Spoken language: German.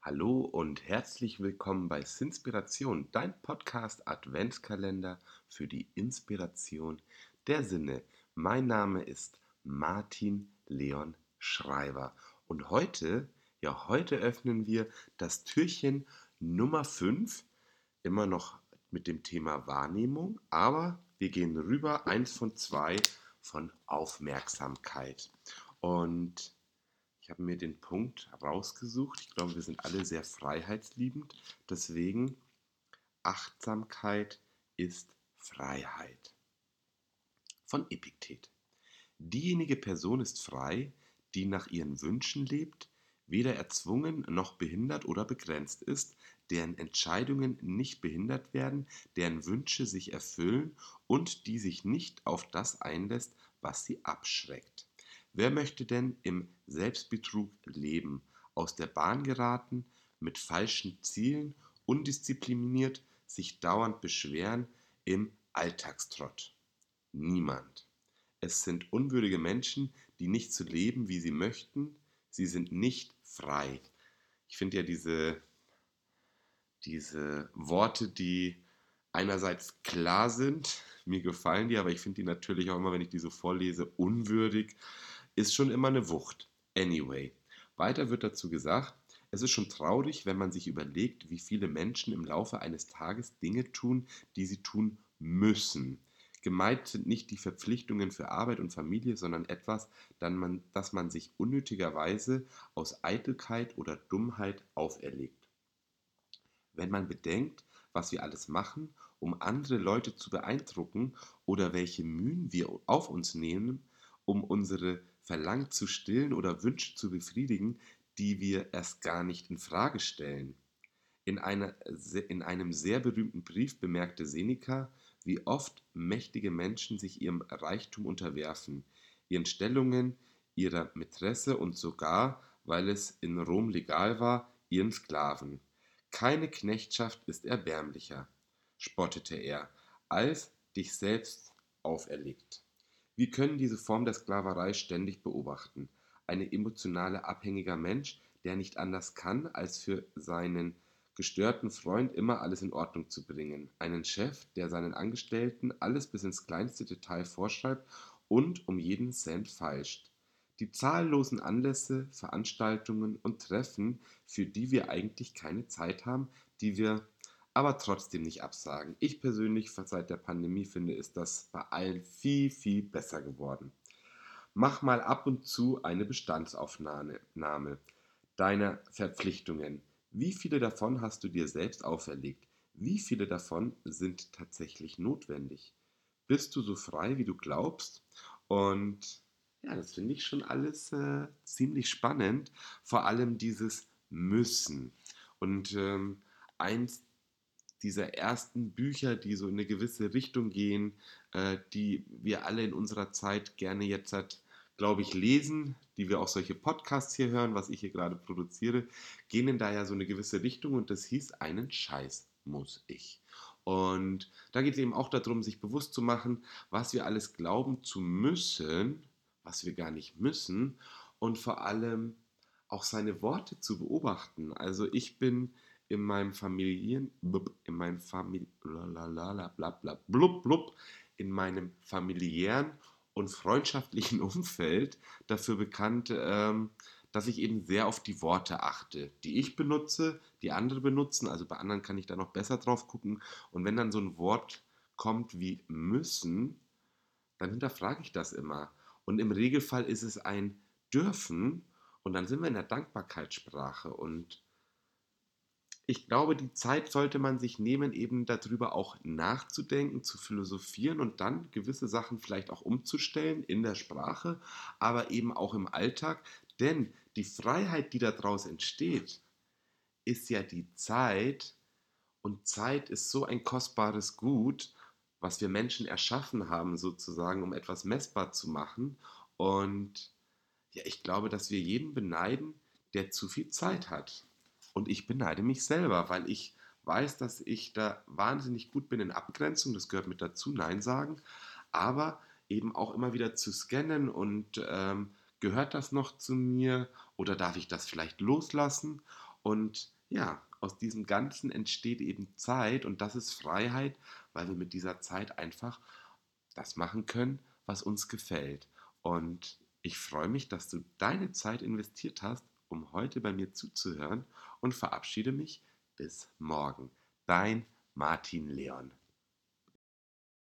Hallo und herzlich willkommen bei Sinspiration, dein Podcast Adventskalender für die Inspiration der Sinne. Mein Name ist Martin Leon Schreiber und heute, ja, heute öffnen wir das Türchen Nummer 5, immer noch mit dem Thema Wahrnehmung, aber wir gehen rüber, eins von zwei von Aufmerksamkeit. Und ich habe mir den Punkt rausgesucht. Ich glaube, wir sind alle sehr freiheitsliebend. Deswegen, Achtsamkeit ist Freiheit. Von Epiktet. Diejenige Person ist frei, die nach ihren Wünschen lebt, weder erzwungen noch behindert oder begrenzt ist, deren Entscheidungen nicht behindert werden, deren Wünsche sich erfüllen und die sich nicht auf das einlässt, was sie abschreckt. Wer möchte denn im Selbstbetrug leben, aus der Bahn geraten, mit falschen Zielen, undiszipliniert, sich dauernd beschweren im Alltagstrott? Niemand. Es sind unwürdige Menschen, die nicht so leben, wie sie möchten. Sie sind nicht frei. Ich finde ja diese, diese Worte, die einerseits klar sind, mir gefallen die, aber ich finde die natürlich auch immer, wenn ich die so vorlese, unwürdig ist schon immer eine Wucht. Anyway. Weiter wird dazu gesagt, es ist schon traurig, wenn man sich überlegt, wie viele Menschen im Laufe eines Tages Dinge tun, die sie tun müssen. Gemeint sind nicht die Verpflichtungen für Arbeit und Familie, sondern etwas, das man sich unnötigerweise aus Eitelkeit oder Dummheit auferlegt. Wenn man bedenkt, was wir alles machen, um andere Leute zu beeindrucken oder welche Mühen wir auf uns nehmen, um unsere Verlangen zu stillen oder Wünsche zu befriedigen, die wir erst gar nicht in Frage stellen. In, einer, in einem sehr berühmten Brief bemerkte Seneca, wie oft mächtige Menschen sich ihrem Reichtum unterwerfen, ihren Stellungen, ihrer Mätresse und sogar, weil es in Rom legal war, ihren Sklaven. Keine Knechtschaft ist erbärmlicher, spottete er, als dich selbst auferlegt. Wir können diese Form der Sklaverei ständig beobachten. Ein emotional abhängiger Mensch, der nicht anders kann, als für seinen gestörten Freund immer alles in Ordnung zu bringen. Einen Chef, der seinen Angestellten alles bis ins kleinste Detail vorschreibt und um jeden Cent feilscht. Die zahllosen Anlässe, Veranstaltungen und Treffen, für die wir eigentlich keine Zeit haben, die wir aber trotzdem nicht absagen. Ich persönlich seit der Pandemie finde, ist das bei allen viel, viel besser geworden. Mach mal ab und zu eine Bestandsaufnahme deiner Verpflichtungen. Wie viele davon hast du dir selbst auferlegt? Wie viele davon sind tatsächlich notwendig? Bist du so frei, wie du glaubst? Und ja, das finde ich schon alles äh, ziemlich spannend. Vor allem dieses Müssen. Und ähm, eins dieser ersten Bücher, die so in eine gewisse Richtung gehen, äh, die wir alle in unserer Zeit gerne jetzt hat, glaube ich, lesen, die wir auch solche Podcasts hier hören, was ich hier gerade produziere, gehen in da ja so eine gewisse Richtung und das hieß, einen Scheiß muss ich. Und da geht es eben auch darum, sich bewusst zu machen, was wir alles glauben zu müssen, was wir gar nicht müssen und vor allem auch seine Worte zu beobachten. Also ich bin in meinem Familien, in meinem Famili in meinem familiären und freundschaftlichen Umfeld dafür bekannt, ähm, dass ich eben sehr auf die Worte achte, die ich benutze, die andere benutzen. Also bei anderen kann ich da noch besser drauf gucken. Und wenn dann so ein Wort kommt wie müssen, dann hinterfrage ich das immer. Und im Regelfall ist es ein dürfen. Und dann sind wir in der Dankbarkeitssprache. Und ich glaube, die Zeit sollte man sich nehmen, eben darüber auch nachzudenken, zu philosophieren und dann gewisse Sachen vielleicht auch umzustellen in der Sprache, aber eben auch im Alltag. Denn die Freiheit, die daraus entsteht, ist ja die Zeit. Und Zeit ist so ein kostbares Gut, was wir Menschen erschaffen haben, sozusagen, um etwas messbar zu machen. Und ja, ich glaube, dass wir jeden beneiden, der zu viel Zeit hat. Und ich beneide mich selber, weil ich weiß, dass ich da wahnsinnig gut bin in Abgrenzung, das gehört mit dazu, Nein sagen, aber eben auch immer wieder zu scannen und ähm, gehört das noch zu mir oder darf ich das vielleicht loslassen? Und ja, aus diesem Ganzen entsteht eben Zeit und das ist Freiheit, weil wir mit dieser Zeit einfach das machen können, was uns gefällt. Und ich freue mich, dass du deine Zeit investiert hast um heute bei mir zuzuhören und verabschiede mich bis morgen. Dein Martin Leon.